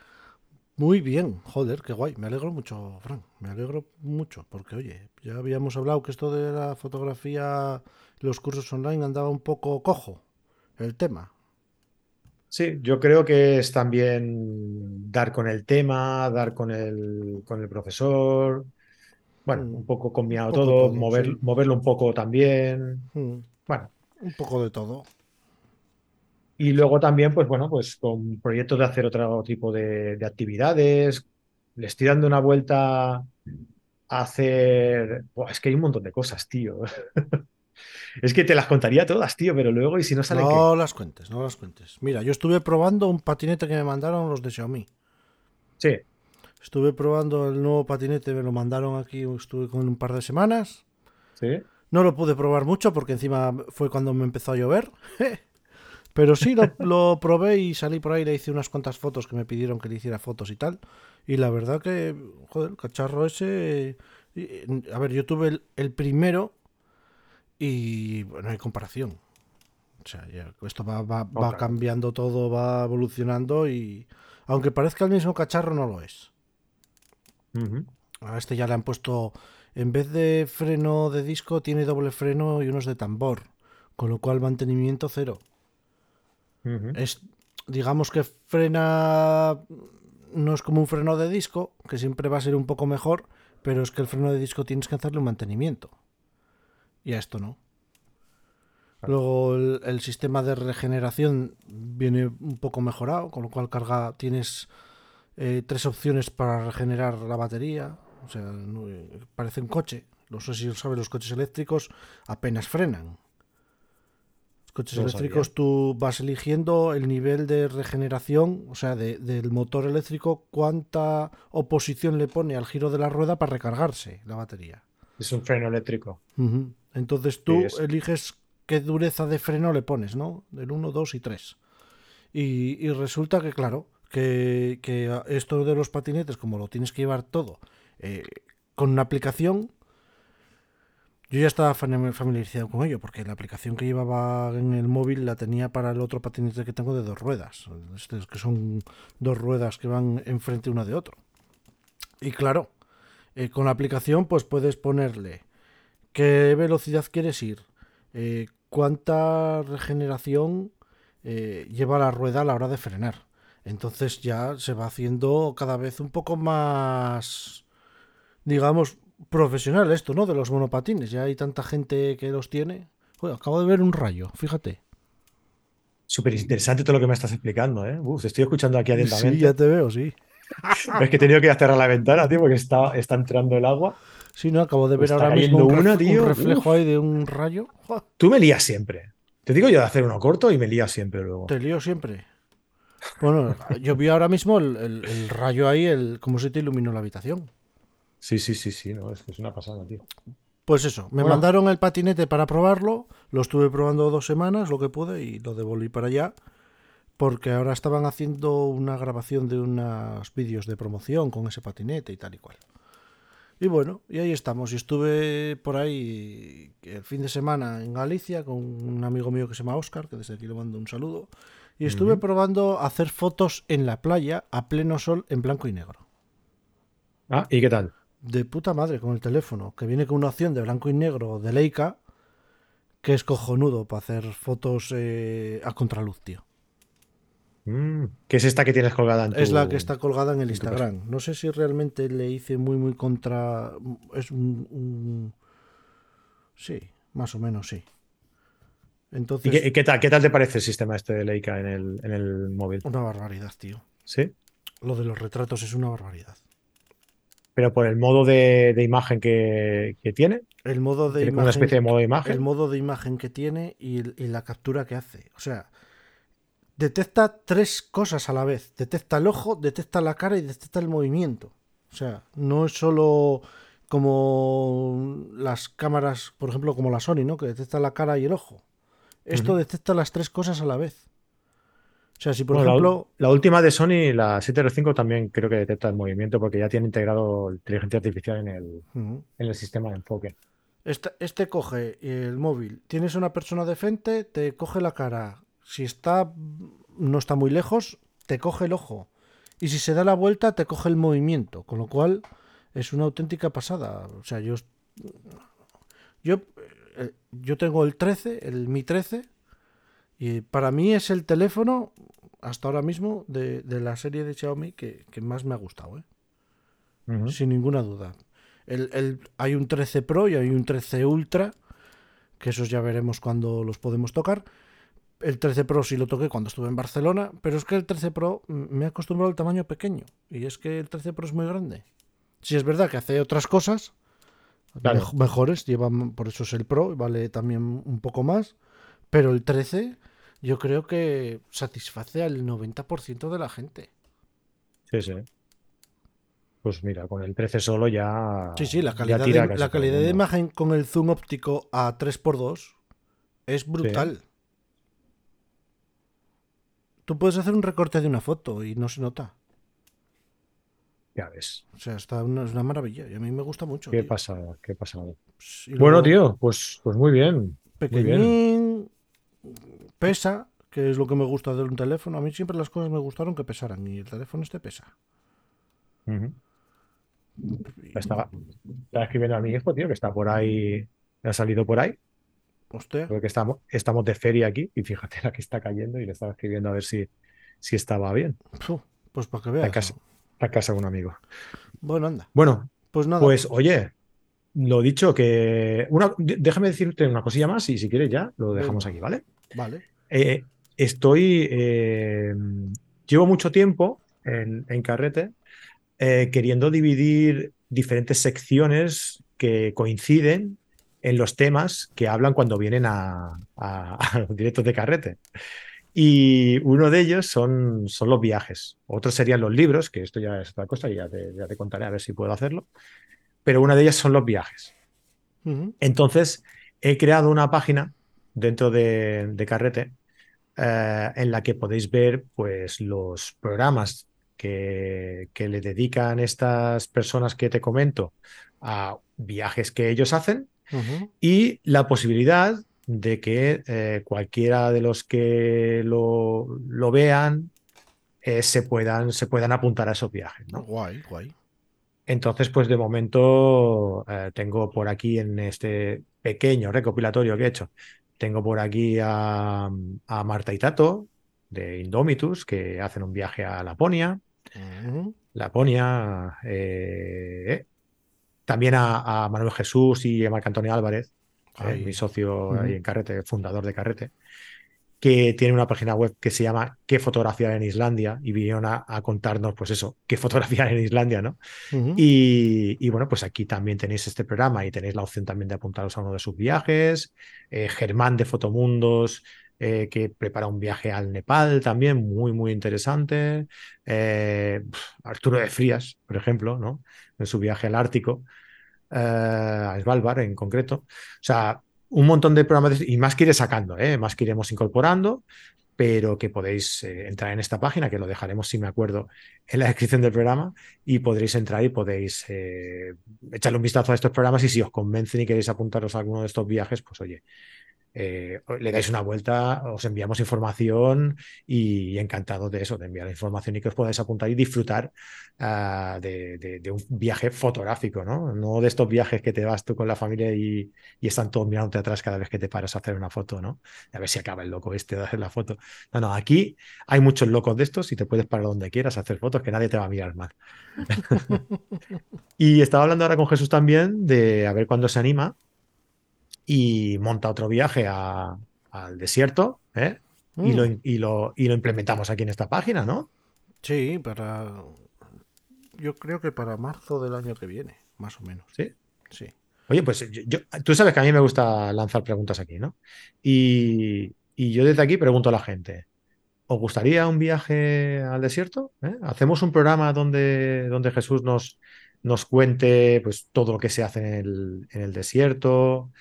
Speaker 1: Muy bien, joder, qué guay. Me alegro mucho, Fran. Me alegro mucho, porque oye, ya habíamos hablado que esto de la fotografía, los cursos online andaba un poco cojo, el tema.
Speaker 2: Sí, yo creo que es también dar con el tema, dar con el, con el profesor, bueno,
Speaker 1: Mm,
Speaker 2: un poco combinado
Speaker 1: un poco
Speaker 2: todo,
Speaker 1: todo,
Speaker 2: mover,
Speaker 1: sí.
Speaker 2: moverlo un poco también.
Speaker 1: Mm,
Speaker 2: Bueno,
Speaker 1: Un poco de todo.
Speaker 2: Y luego también, pues bueno, pues con proyectos de hacer otro tipo de, de actividades. Le estoy dando una vuelta a hacer. Buah, es que hay un montón de cosas, tío. Es que te las contaría todas, tío, pero luego, ¿y si no salen qué?
Speaker 1: No las cuentes, no las cuentes. Mira, yo estuve probando un patinete que me mandaron los de Xiaomi.
Speaker 2: Sí,
Speaker 1: Estuve probando el nuevo patinete, me lo mandaron aquí, estuve con un par de semanas.
Speaker 2: sí.
Speaker 1: No lo pude probar mucho porque encima fue cuando me empezó a llover. Pero sí, lo, lo probé y salí por ahí, le hice unas cuantas fotos que me pidieron que le hiciera fotos y tal. Y la verdad que, joder, el cacharro ese... A ver, yo tuve el, el primero y bueno, no hay comparación. O sea, ya, esto va, va- va
Speaker 2: Otra.
Speaker 1: cambiando todo, va evolucionando y... Aunque parezca el mismo cacharro, no lo es. A este ya le han puesto, en vez de freno de disco, tiene doble freno y unos de tambor, con lo cual mantenimiento cero. Es, digamos que frena, no es como un freno de disco, que siempre va a ser un poco mejor, pero es que el freno de disco tienes que hacerle un mantenimiento. Y a esto no. Luego el, el sistema de regeneración viene un poco mejorado, con lo cual carga, tienes eh, tres opciones para regenerar la batería. O sea, no, eh, parece un coche. No sé si lo sabes, los coches eléctricos apenas frenan. Coches
Speaker 2: No
Speaker 1: eléctricos
Speaker 2: sabía.
Speaker 1: tú vas eligiendo el nivel de regeneración, o sea, de- del motor eléctrico, cuánta oposición le pone al giro de la rueda para recargarse la batería.
Speaker 2: Es un freno eléctrico.
Speaker 1: Entonces tú
Speaker 2: Sí,
Speaker 1: eliges qué dureza de freno le pones, ¿no? Del 1, 2 y 3. Y, y resulta que, claro, que, que esto de los patinetes, como lo tienes que llevar todo eh, con una aplicación, yo ya estaba fam- familiarizado con ello, porque la aplicación que llevaba en el móvil la tenía para el otro patinete que tengo de dos ruedas, estos que son dos ruedas que van enfrente una de otro. Y claro, eh, con la aplicación pues puedes ponerle qué velocidad quieres ir, eh, cuánta regeneración eh, lleva la rueda a la hora de frenar. Entonces ya se va haciendo cada vez un poco más, digamos, profesional esto, ¿no? De los monopatines. Ya hay tanta gente que los tiene. Joder, acabo de ver un rayo, fíjate.
Speaker 2: Súper interesante todo lo que me estás explicando, ¿eh? Uf, te estoy escuchando aquí atentamente.
Speaker 1: Sí, ya te veo, sí.
Speaker 2: Es que he tenido que cerrar la ventana, tío, porque está, está entrando el agua.
Speaker 1: Sí, no, acabo de ver
Speaker 2: Está
Speaker 1: ahora mismo un,
Speaker 2: una,
Speaker 1: un
Speaker 2: tío.
Speaker 1: reflejo ahí de un rayo. ¡Joder!
Speaker 2: Tú me lías siempre. Te digo yo de hacer uno corto y me lías siempre luego.
Speaker 1: Te lío siempre. Bueno, yo vi ahora mismo el, el- el rayo ahí, el cómo se te iluminó la habitación.
Speaker 2: Sí, sí, sí, sí, no, es que es una pasada, tío.
Speaker 1: Pues eso, me
Speaker 2: Bueno.
Speaker 1: mandaron el patinete para probarlo, lo estuve probando dos semanas, lo que pude, y lo devolví para allá, porque ahora estaban haciendo una grabación de unos vídeos de promoción con ese patinete y tal y cual. Y bueno, y ahí estamos. Y estuve por ahí el fin de semana en Galicia con un amigo mío que se llama Oscar, que desde aquí le mando un saludo. Y estuve probando hacer fotos en la playa a pleno sol en blanco y negro.
Speaker 2: Ah, ¿y qué tal?
Speaker 1: De puta madre con el teléfono, que viene con una opción de blanco y negro de Leica, que es cojonudo para hacer fotos eh, a contraluz, tío.
Speaker 2: Mm, ¿Qué es esta que tienes colgada en tu...
Speaker 1: Es la que está colgada en el Instagram. No sé si realmente le hice muy, muy contra. Es un. un- Sí, más o menos sí.
Speaker 2: ¿Y
Speaker 1: Entonces,
Speaker 2: qué, y qué tal, qué tal te parece el sistema este de Leica en el, en el móvil?
Speaker 1: una barbaridad, tío.
Speaker 2: ¿Sí?
Speaker 1: Lo de los retratos es una barbaridad.
Speaker 2: Pero por el modo de, de imagen que, que tiene,
Speaker 1: El modo de
Speaker 2: tiene como una
Speaker 1: imagen.
Speaker 2: especie de modo de
Speaker 1: el
Speaker 2: imagen.
Speaker 1: modo de imagen que tiene y, el- y la captura que hace. O sea, detecta tres cosas a la vez. Detecta el ojo, detecta la cara y detecta el movimiento. O sea, no es solo como las cámaras, por ejemplo, como la Sony, ¿no? Que detecta la cara y el ojo. Esto detecta las tres cosas a la vez. O sea, si por
Speaker 2: Bueno,
Speaker 1: ejemplo...
Speaker 2: la última de Sony, la 705, también creo que detecta el movimiento porque ya tiene integrado inteligencia artificial en el, en el sistema de enfoque.
Speaker 1: Este, este coge el móvil. Tienes una persona de frente, te coge la cara. Si está no está muy lejos, te coge el ojo. Y si se da la vuelta, te coge el movimiento. Con lo cual es una auténtica pasada. O sea, yo yo eh, yo tengo el 13, el Mi 13 y para mí es el teléfono hasta ahora mismo de, de la serie de Xiaomi que, que más me ha gustado, ¿eh? Sin ninguna duda. El, el- hay un 13 Pro y hay un 13 Ultra, que esos ya veremos cuando los podemos tocar. El 13 Pro sí lo toqué cuando estuve en Barcelona, pero es que el 13 Pro mm, me he acostumbrado al tamaño pequeño, y es que el 13 Pro es muy grande. Si es verdad que hace otras cosas
Speaker 2: Claro.
Speaker 1: mejores, lleva, por eso es el Pro, vale también un poco más, pero el 13 yo creo que satisface al 90% de la gente.
Speaker 2: Sí, sí. Pues mira, con el 13 solo ya.
Speaker 1: Sí, sí, la calidad, de, la calidad de imagen con el zoom óptico a 3x2 es brutal. Tú puedes hacer un recorte de una foto y no se nota.
Speaker 2: Ya ves.
Speaker 1: O sea, está una, es una maravilla y a mí me gusta mucho.
Speaker 2: Qué
Speaker 1: tío.
Speaker 2: pasada, qué pasada.
Speaker 1: Pues,
Speaker 2: Bueno, tío, pues, pues muy bien. Muy bien.
Speaker 1: Pesa, que es lo que me gusta de un teléfono. A mí siempre las cosas me gustaron que pesaran y el teléfono este pesa.
Speaker 2: Estaba, estaba escribiendo a mi hijo, tío, que está por ahí, ha salido por ahí,
Speaker 1: Hostia,
Speaker 2: porque estamos, estamos de feria aquí y fíjate la que está cayendo y le estaba escribiendo a ver si, si estaba bien.
Speaker 1: pues para que veas.
Speaker 2: casa, a casa de un amigo.
Speaker 1: Bueno, anda.
Speaker 2: Bueno,
Speaker 1: Pues nada.
Speaker 2: pues oye, lo dicho, que una, déjame decirte una cosilla más y si quieres ya lo dejamos aquí, ¿vale?
Speaker 1: Vale.
Speaker 2: Eh, estoy, eh, llevo mucho tiempo en, en Carrete eh, queriendo dividir diferentes secciones que coinciden en los temas que hablan cuando vienen a, a- a los directos de Carrete. Y uno de ellos son, son los viajes. Otros serían los libros, que esto ya es otra cosa y ya te, ya te contaré a ver si puedo hacerlo. Pero una de ellas son los viajes. Entonces, he creado una página dentro de, de Carrete eh, en la que podéis ver pues, los programas que, que le dedican estas personas que te comento a viajes que ellos hacen y la posibilidad de que eh, cualquiera de los que lo, lo vean eh, se puedan, se puedan apuntar a esos viajes, ¿no?
Speaker 1: Guay, guay.
Speaker 2: Entonces, pues de momento eh, tengo por aquí en este pequeño recopilatorio que he hecho, tengo por aquí a, a Marta y Tato de Indomitus que hacen un viaje a Laponia. Laponia, eh, también a, a Manuel Jesús y a Marc Antonio Álvarez, eh, mi socio ahí en Carrete, fundador de Carrete, que tiene una página web que se llama ¿Qué fotografiar en Islandia? Y vinieron a, a contarnos, pues eso, qué fotografiar en Islandia, ¿no? Y, y bueno, pues aquí también tenéis este programa y tenéis la opción también de apuntaros a uno de sus viajes. Eh, Germán de Fotomundos, eh, que prepara un viaje al Nepal también, muy, muy interesante. Eh, Arturo de Frías, por ejemplo, ¿no? En su viaje al Ártico, a Svalbard en concreto. O sea, un montón de programas y más que iré sacando, ¿eh? Más que iremos incorporando, pero que podéis eh, entrar en esta página, que lo dejaremos, si me acuerdo, en la descripción del programa y podréis entrar y podéis eh, echarle un vistazo a estos programas y si os convencen y queréis apuntaros a alguno de estos viajes, pues oye, eh, le dais una vuelta, os enviamos información y encantado de eso, de enviar información y que os podáis apuntar y disfrutar uh, de, de, de, un viaje fotográfico, ¿no? No de estos viajes que te vas tú con la familia y, y, están todos mirándote atrás cada vez que te paras a hacer una foto, ¿no? A ver si acaba el loco este de hacer la foto. No, no, aquí hay muchos locos de estos y te puedes parar donde quieras a hacer fotos que nadie te va a mirar mal. y estaba hablando ahora con Jesús también de a ver cuándo se anima y monta otro viaje a, al desierto ¿eh? mm. y, lo, y, lo, y, lo, implementamos aquí en esta página, ¿no?
Speaker 1: Sí, para. Yo creo que para marzo del año que viene, más o menos.
Speaker 2: Sí.
Speaker 1: Sí.
Speaker 2: Oye, pues yo, yo, tú sabes que a mí me gusta lanzar preguntas aquí, ¿no? Y, y yo desde aquí pregunto a la gente. ¿Os gustaría un viaje al desierto? ¿Eh? ¿Hacemos un programa donde, donde Jesús nos, nos cuente pues, todo lo que se hace en el, en el desierto,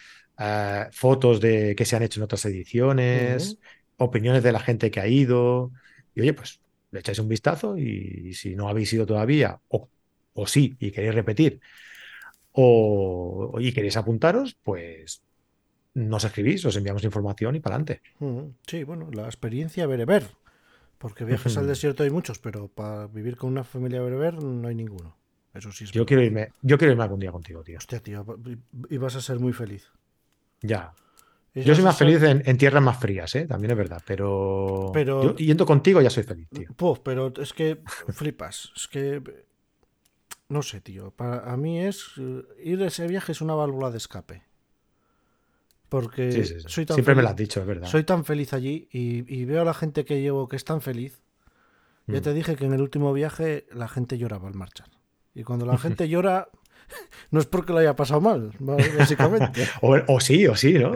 Speaker 2: uh, fotos de que se han hecho en otras ediciones, uh -huh. opiniones de la gente que ha ido. Y oye, pues le echáis un vistazo y, y si no habéis ido todavía, o, o, sí, y queréis repetir, o y queréis apuntaros, pues nos escribís, os enviamos información y para adelante.
Speaker 1: Uh -huh. Sí, bueno, la experiencia bereber. Porque viajes al desierto hay muchos, pero para vivir con una familia bereber no hay ninguno. Eso sí es
Speaker 2: yo quiero irme, yo quiero irme algún día contigo, tío.
Speaker 1: Hostia, tío, y vas a ser muy feliz.
Speaker 2: Ya. Yo soy más feliz en, en, tierras más frías, ¿eh? también es verdad, pero, pero... Yo, yendo contigo ya soy feliz, tío.
Speaker 1: Pues, pero es que flipas, es que no sé, tío, para a mí es ir a ese viaje es una válvula de escape. Porque
Speaker 2: sí, sí, sí.
Speaker 1: soy tan
Speaker 2: siempre
Speaker 1: feliz,
Speaker 2: me lo has dicho, es verdad.
Speaker 1: Soy tan feliz allí y, y, veo a la gente que llevo que es tan feliz. Mm. Ya te dije que en el último viaje la gente lloraba al marchar. Y cuando la gente llora, no es porque lo haya pasado mal, básicamente.
Speaker 2: o, o, sí, o sí, ¿no?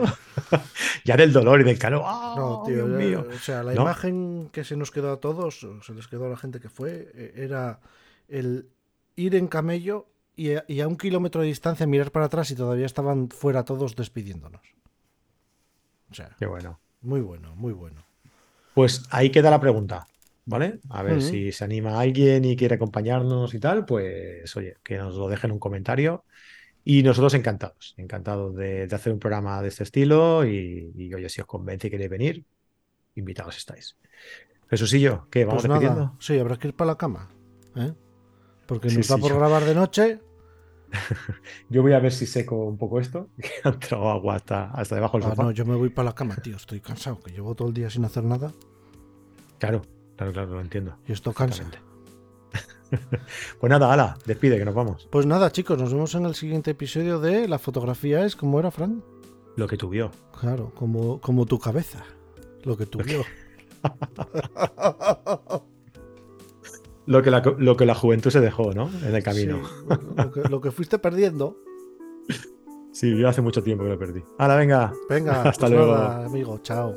Speaker 2: ya del dolor y del calor. ¡Oh,
Speaker 1: no, tío,
Speaker 2: Dios mío!
Speaker 1: O sea, la
Speaker 2: ¿No?
Speaker 1: imagen que se nos quedó a todos, o se les quedó a la gente que fue, eh, era el ir en camello y a, y a un kilómetro de distancia mirar para atrás y todavía estaban fuera todos despidiéndonos. O sea,
Speaker 2: Qué bueno.
Speaker 1: Muy bueno, muy bueno.
Speaker 2: Pues ahí queda la pregunta, ¿vale? A ver uh -huh. si se anima alguien y quiere acompañarnos y tal, pues oye, que nos lo dejen en un comentario. Y nosotros encantados, encantados de, de hacer un programa de este estilo y, y, oye, si os convence y queréis venir, invitados estáis. Jesusillo, ¿qué? ¿Vamos
Speaker 1: pues
Speaker 2: despidiendo?
Speaker 1: Nada, sí, habrá que ir para la cama, ¿eh? Porque
Speaker 2: Sí,
Speaker 1: nos da
Speaker 2: sí,
Speaker 1: por
Speaker 2: yo-
Speaker 1: grabar de noche.
Speaker 2: Yo voy a ver si seco un poco esto, que ha entrado agua hasta, hasta debajo del
Speaker 1: Ah,
Speaker 2: sofá.
Speaker 1: no, yo me voy para la cama, tío. Estoy cansado, que llevo todo el día sin hacer nada
Speaker 2: Claro, claro, claro, lo entiendo.
Speaker 1: y esto cansa.
Speaker 2: Pues nada, ala, despide, que nos vamos.
Speaker 1: Pues nada, chicos, nos vemos en el siguiente episodio de La fotografía es como era, Fran.
Speaker 2: Lo que tú vio.
Speaker 1: Claro, como, como tu cabeza. Lo que tú vio.
Speaker 2: Lo que, la, lo que la juventud se dejó, ¿no? En el camino.
Speaker 1: Sí, lo, que, lo que fuiste perdiendo.
Speaker 2: Sí, yo hace mucho tiempo que lo perdí. Ahora, venga.
Speaker 1: Venga,
Speaker 2: Hasta
Speaker 1: pues
Speaker 2: luego.
Speaker 1: nada, amigo. Chao.